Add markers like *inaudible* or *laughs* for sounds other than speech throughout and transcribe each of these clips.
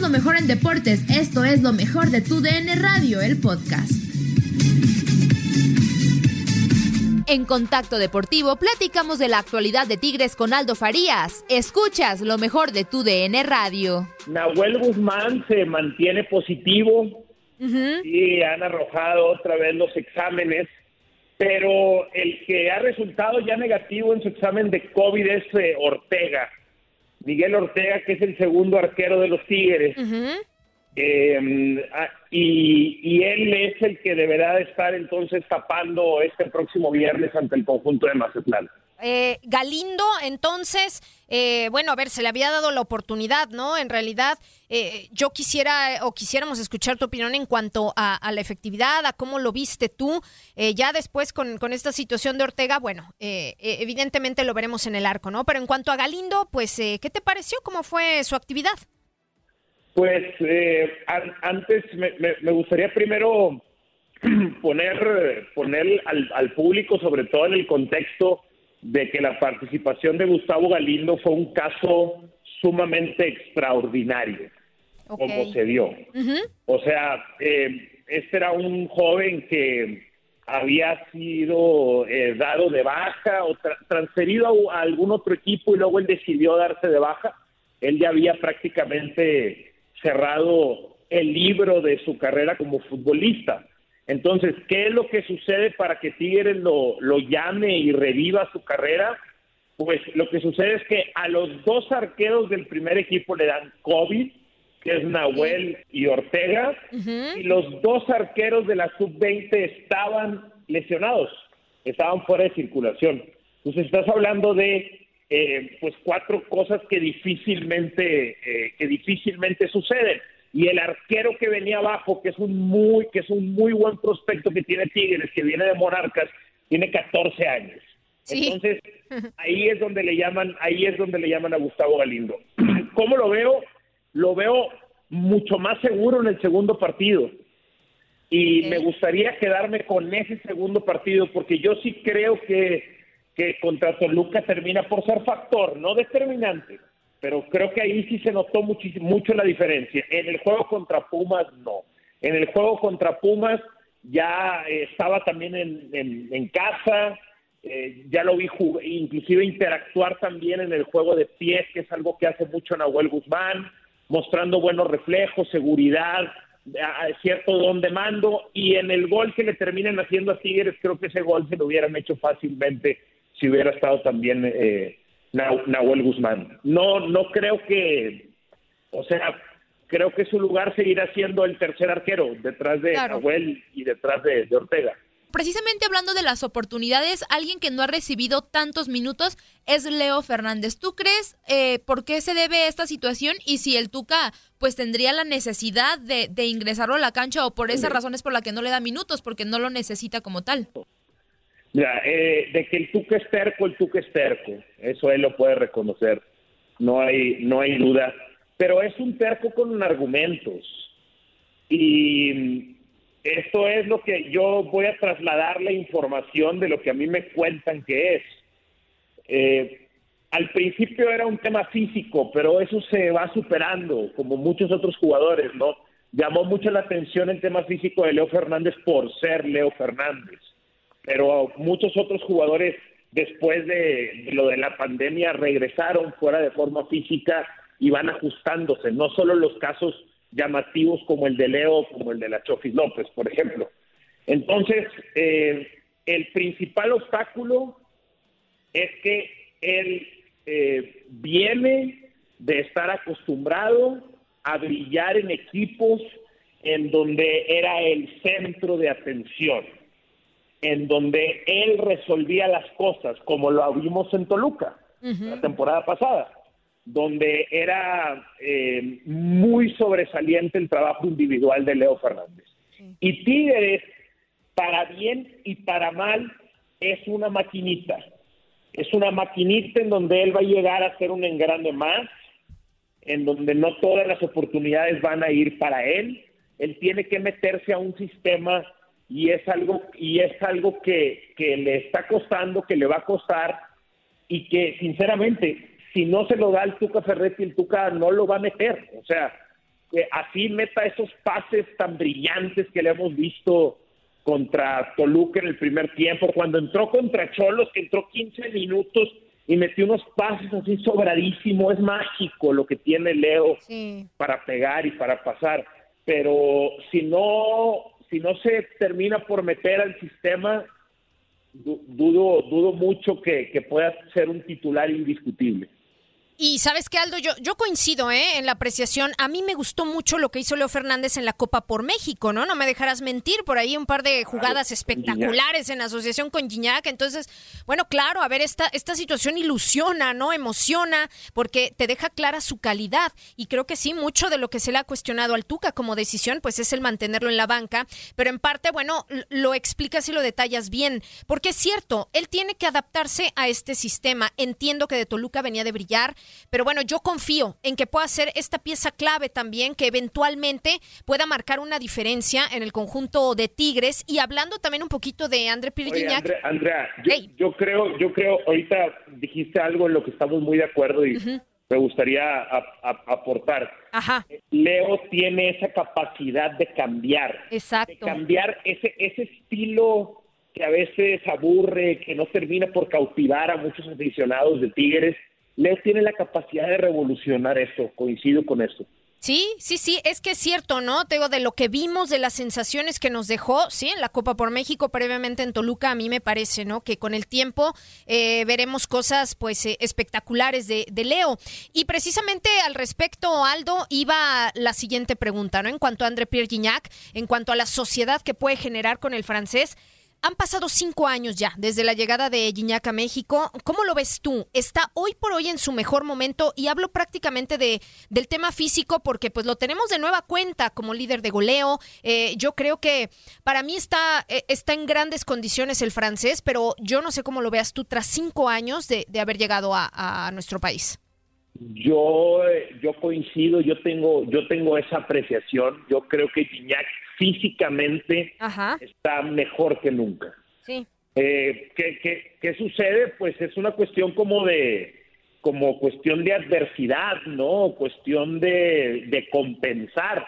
Lo mejor en deportes. Esto es lo mejor de tu DN Radio, el podcast. En Contacto Deportivo platicamos de la actualidad de Tigres con Aldo Farías. Escuchas lo mejor de tu DN Radio. Nahuel Guzmán se mantiene positivo y han arrojado otra vez los exámenes, pero el que ha resultado ya negativo en su examen de COVID es eh, Ortega. Miguel Ortega, que es el segundo arquero de los Tigres. Eh, ah, y, y él es el que deberá de estar entonces tapando este próximo viernes ante el conjunto de Mazatlán. Eh, Galindo, entonces, eh, bueno, a ver, se le había dado la oportunidad, ¿no? En realidad, eh, yo quisiera o quisiéramos escuchar tu opinión en cuanto a, la efectividad, a cómo lo viste tú. Eh, ya después con, esta situación de Ortega, bueno, eh, eh, evidentemente lo veremos en el arco, ¿no? Pero en cuanto a Galindo, pues, eh, ¿qué te pareció? ¿Cómo fue su actividad? Pues eh, an- antes me, me- gustaría primero *clears throat* poner, poner al público, sobre todo en el contexto de que la participación de Gustavo Galindo fue un caso sumamente extraordinario, como se dio. O sea, eh, este era un joven que había sido eh, dado de baja o tra- transferido a, a algún otro equipo y luego él decidió darse de baja. Él ya había prácticamente cerrado el libro de su carrera como futbolista. Entonces, ¿qué es lo que sucede para que Tigres lo, lo llame y reviva su carrera? Pues lo que sucede es que a los dos arqueros del primer equipo le dan COVID, que es Nahuel y Ortega, y los dos arqueros de la sub-20 estaban lesionados, estaban fuera de circulación. Entonces estás hablando de eh, pues cuatro cosas que difícilmente eh, que difícilmente suceden y el arquero que venía abajo que es un muy que es un muy buen prospecto que tiene Tigres que viene de Monarcas tiene 14 años. Entonces *laughs* ahí es donde le llaman ahí es donde le llaman a Gustavo Galindo. *clears throat* Cómo lo veo lo veo mucho más seguro en el segundo partido. Y me gustaría quedarme con ese segundo partido porque yo sí creo que que contra Toluca termina por ser factor, no determinante, pero creo que ahí sí se notó muchísimo, mucho la diferencia. En el juego contra Pumas, no. En el juego contra Pumas ya eh, estaba también en, en- casa, eh, ya lo vi inclusive interactuar también en el juego de pies, que es algo que hace mucho Nahuel Guzmán, mostrando buenos reflejos, seguridad, cierto don de mando, y en el gol que le terminan haciendo a Tigres, creo que ese gol se lo hubieran hecho fácilmente si hubiera estado también eh, Nahuel Guzmán. No, no creo que, o sea, creo que su lugar seguirá siendo el tercer arquero, detrás de Claro. Nahuel y detrás de, de Ortega. Precisamente hablando de las oportunidades, alguien que no ha recibido tantos minutos es Leo Fernández. ¿Tú crees eh, por qué se debe esta situación y si el Tuca pues tendría la necesidad de, de ingresarlo a la cancha o por esas razones por la que no le da minutos, porque no lo necesita como tal? Mira, eh, de que el Tuca es terco, el Tuca es terco. Eso él lo puede reconocer. No hay, no hay duda. Pero es un terco con argumentos. Y esto es lo que yo voy a trasladar la información de lo que a mí me cuentan que es. Eh, al principio era un tema físico, pero eso se va superando, como muchos otros jugadores, ¿no? Llamó mucho la atención el tema físico de Leo Fernández por ser Leo Fernández pero muchos otros jugadores después de, lo de la pandemia regresaron fuera de forma física y van ajustándose, no solo los casos llamativos como el de Leo, como el de la Chofis López, por ejemplo. Entonces, eh, el principal obstáculo es que él eh, viene de estar acostumbrado a brillar en equipos en donde era el centro de atención en donde él resolvía las cosas, como lo vimos en Toluca la temporada pasada, donde era eh, muy sobresaliente el trabajo individual de Leo Fernández. Y Tigres, para bien y para mal, es una maquinita. Es una maquinita en donde él va a llegar a ser un engrande más, en donde no todas las oportunidades van a ir para él. Él tiene que meterse a un sistema y es algo y es algo que, que le está costando, que le va a costar y que sinceramente si no se lo da el Tuca Ferretti, el Tuca no lo va a meter. O sea, que así meta esos pases tan brillantes que le hemos visto contra Toluca en el primer tiempo, cuando entró contra Cholos, que entró 15 minutos y metió unos pases así sobradísimo, es mágico lo que tiene Leo Sí. para pegar y para pasar, pero si no si no se termina por meter al sistema, du- dudo dudo mucho que, que pueda ser un titular indiscutible. Y sabes qué, Aldo, yo, yo coincido ¿eh? en la apreciación. A mí me gustó mucho lo que hizo Leo Fernández en la Copa por México, ¿no? No me dejarás mentir, por ahí un par de jugadas espectaculares en asociación con Gignac. Entonces, bueno, claro, a ver, esta, esta situación ilusiona, ¿no? Emociona, porque te deja clara su calidad. Y creo que sí, mucho de lo que se le ha cuestionado al Tuca como decisión, pues es el mantenerlo en la banca. Pero en parte, bueno, lo explicas y lo detallas bien. Porque es cierto, él tiene que adaptarse a este sistema. Entiendo que de Toluca venía de brillar, pero bueno, yo confío en que pueda ser esta pieza clave también, que eventualmente pueda marcar una diferencia en el conjunto de Tigres. Y hablando también un poquito de André Pirguiñac. Andrea, Andrea, yo, Hey. yo creo, yo creo, ahorita dijiste algo en lo que estamos muy de acuerdo y me gustaría aportar. Ajá, Leo tiene esa capacidad de cambiar, de exacto. cambiar ese, ese estilo que a veces aburre, que no termina por cautivar a muchos aficionados de Tigres. Leo tiene la capacidad de revolucionar eso, coincido con eso. Sí, sí, sí, es que es cierto, ¿no? Te digo, de lo que vimos, de las sensaciones que nos dejó, sí, en la Copa por México, previamente en Toluca, a mí me parece, ¿no? Que con el tiempo eh, veremos cosas, pues, eh, espectaculares de, de Leo. Y precisamente al respecto, Aldo, iba la siguiente pregunta, ¿no? En cuanto a André Pierre Gignac, en cuanto a la sociedad que puede generar con el francés, han pasado cinco años ya desde la llegada de Gignac a México. ¿Cómo lo ves tú? ¿Está hoy por hoy en su mejor momento? Y hablo prácticamente de, del tema físico porque pues lo tenemos de nueva cuenta como líder de goleo. Eh, yo creo que para mí está, eh, está en grandes condiciones el francés, pero yo no sé cómo lo veas tú tras cinco años de, haber llegado a nuestro país. Yo, eh, yo coincido, yo tengo, yo tengo esa apreciación. Yo creo que Gignac físicamente Ajá, está mejor que nunca. sí. Eh, ¿qué, qué, qué sucede? Pues es una cuestión como de como cuestión de adversidad, ¿no? Cuestión de, de compensar.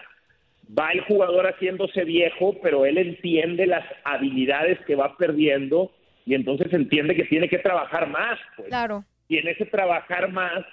Va el jugador haciéndose viejo, pero él entiende las habilidades que va perdiendo y entonces entiende que tiene que trabajar más. Pues. Claro. Y en ese trabajar más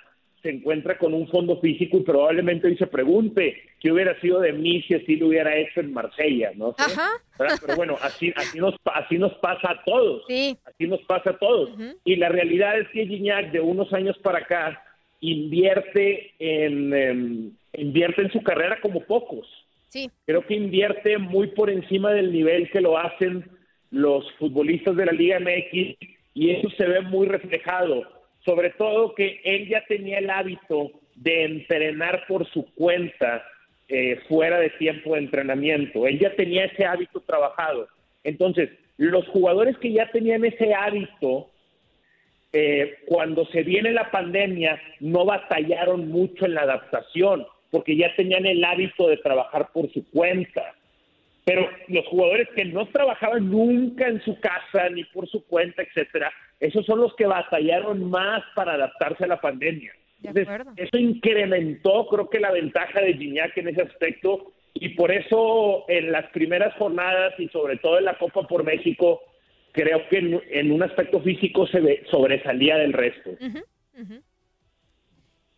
se encuentra con un fondo físico y probablemente hoy se pregunte qué hubiera sido de mí si así lo hubiera hecho en Marsella, ¿no? Ajá. ¿Verdad? Pero bueno, así, así, nos, pa- así nos pasa a todos. Sí. Así nos pasa a todos. Y la realidad es que Gignac de unos años para acá invierte en, em, invierte en su carrera como pocos. Sí. Creo que invierte muy por encima del nivel que lo hacen los futbolistas de la Liga MX y eso se ve muy reflejado. Sobre todo que él ya tenía el hábito de entrenar por su cuenta eh, fuera de tiempo de entrenamiento. Él ya tenía ese hábito trabajado. Entonces, los jugadores que ya tenían ese hábito, eh, cuando se viene la pandemia, no batallaron mucho en la adaptación, porque ya tenían el hábito de trabajar por su cuenta. Pero los jugadores que no trabajaban nunca en su casa ni por su cuenta, etcétera, esos son los que batallaron más para adaptarse a la pandemia. eso incrementó, creo que la ventaja de Gignac en ese aspecto y por eso en las primeras jornadas y sobre todo en la Copa por México, creo que en, un aspecto físico se ve, sobresalía del resto.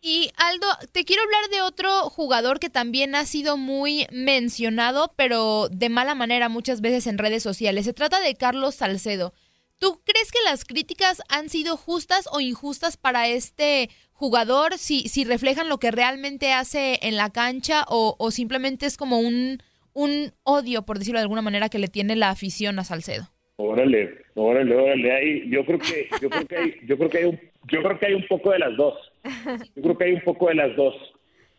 Y Aldo, te quiero hablar de otro jugador que también ha sido muy mencionado, pero de mala manera muchas veces en redes sociales. Se trata de Carlos Salcedo. ¿Tú crees que las críticas han sido justas o injustas para este jugador? Si, si reflejan lo que realmente hace en la cancha o, o simplemente es como un, un odio, por decirlo de alguna manera, que le tiene la afición a Salcedo. Órale, órale, órale. yo creo que, yo creo que hay, yo creo que hay un, yo creo que hay un poco de las dos. *laughs* Yo creo que hay un poco de las dos.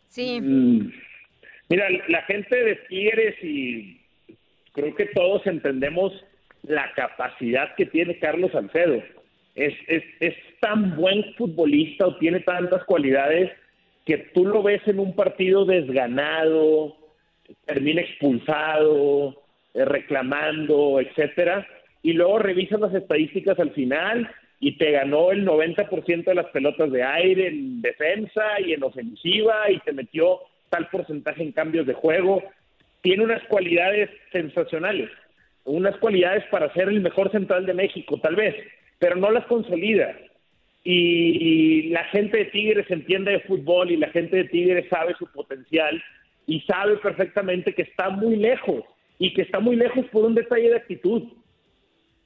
Sí. Mm, mira, la gente de Tigres y creo que todos entendemos la capacidad que tiene Carlos Salcedo. Es, es, es tan buen futbolista o tiene tantas cualidades que tú lo ves en un partido desganado, termina expulsado, eh, reclamando, etcétera, y luego revisas las estadísticas al final y te ganó el 90% de las pelotas de aire en defensa y en ofensiva y te metió tal porcentaje en cambios de juego. Tiene unas cualidades sensacionales unas cualidades para ser el mejor central de México, tal vez, pero no las consolida. Y, la gente de Tigres entiende de fútbol y la gente de Tigres sabe su potencial y sabe perfectamente que está muy lejos y que está muy lejos por un detalle de actitud.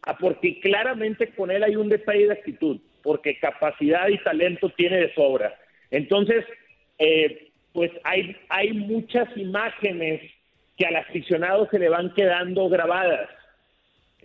Ah, porque claramente con él hay un detalle de actitud, porque capacidad y talento tiene de sobra. Entonces, eh, pues hay, hay muchas imágenes que al aficionado se le van quedando grabadas.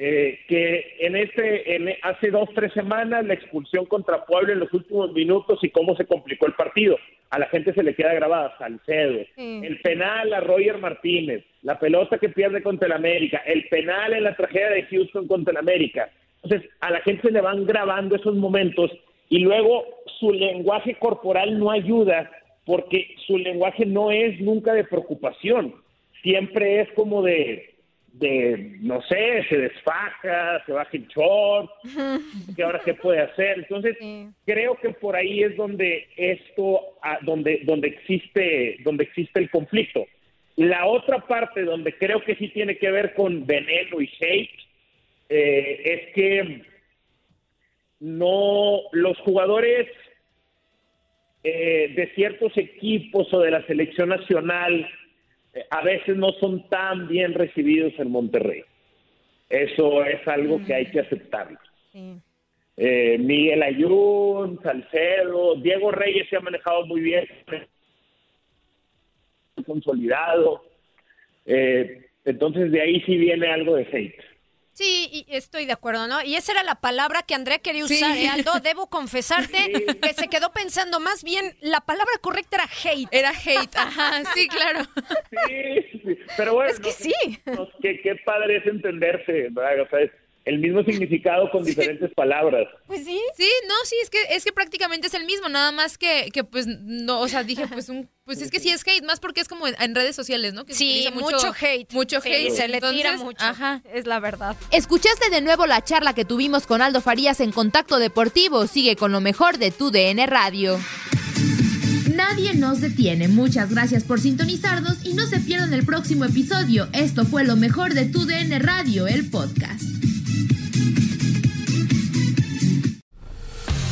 Eh, que en este, en, hace dos, tres semanas, la expulsión contra Puebla en los últimos minutos y cómo se complicó el partido. A la gente se le queda grabada Salcedo, el penal a Roger Martínez, la pelota que pierde contra el América, el penal en la tragedia de Houston contra el América. Entonces, a la gente se le van grabando esos momentos y luego su lenguaje corporal no ayuda porque su lenguaje no es nunca de preocupación siempre es como de, de no sé, se desfaja, se baja el short, *laughs* que ahora qué puede hacer. Entonces, creo que por ahí es donde esto, ah, donde, donde existe, donde existe el conflicto. La otra parte donde creo que sí tiene que ver con veneno y hate eh, es que no los jugadores eh, de ciertos equipos o de la selección nacional a veces no son tan bien recibidos en Monterrey. Eso es algo que hay que aceptar. Eh, Miguel Ayun, Salcedo, Diego Reyes se ha manejado muy bien, consolidado. Eh, entonces de ahí sí viene algo de hate. Sí, estoy de acuerdo, ¿no? Y esa era la palabra que Andrea quería usar, ¿eh, Aldo. Debo confesarte *laughs* que se quedó pensando más bien, la palabra correcta era hate. Era hate, ajá, sí, claro. Sí, pero bueno. Es que sí. qué, qué, padre es entenderse, ¿verdad? O sea, es, el mismo significado con *laughs* diferentes palabras. Pues sí. Sí, no, sí, es que es que prácticamente es el mismo, nada más que, que pues no, o sea, dije pues un pues es que sí es hate, más porque es como en, redes sociales, ¿no? Que sí, mucho, hate. Mucho hate. se le tira mucho. Ajá. Es la verdad. Escuchaste de nuevo la charla que tuvimos con Aldo Farías en Contacto Deportivo. Sigue con lo mejor de tu DN Radio. Nadie nos detiene. Muchas gracias por sintonizarnos y no se pierdan el próximo episodio. Esto fue lo mejor de tu DN Radio, el podcast.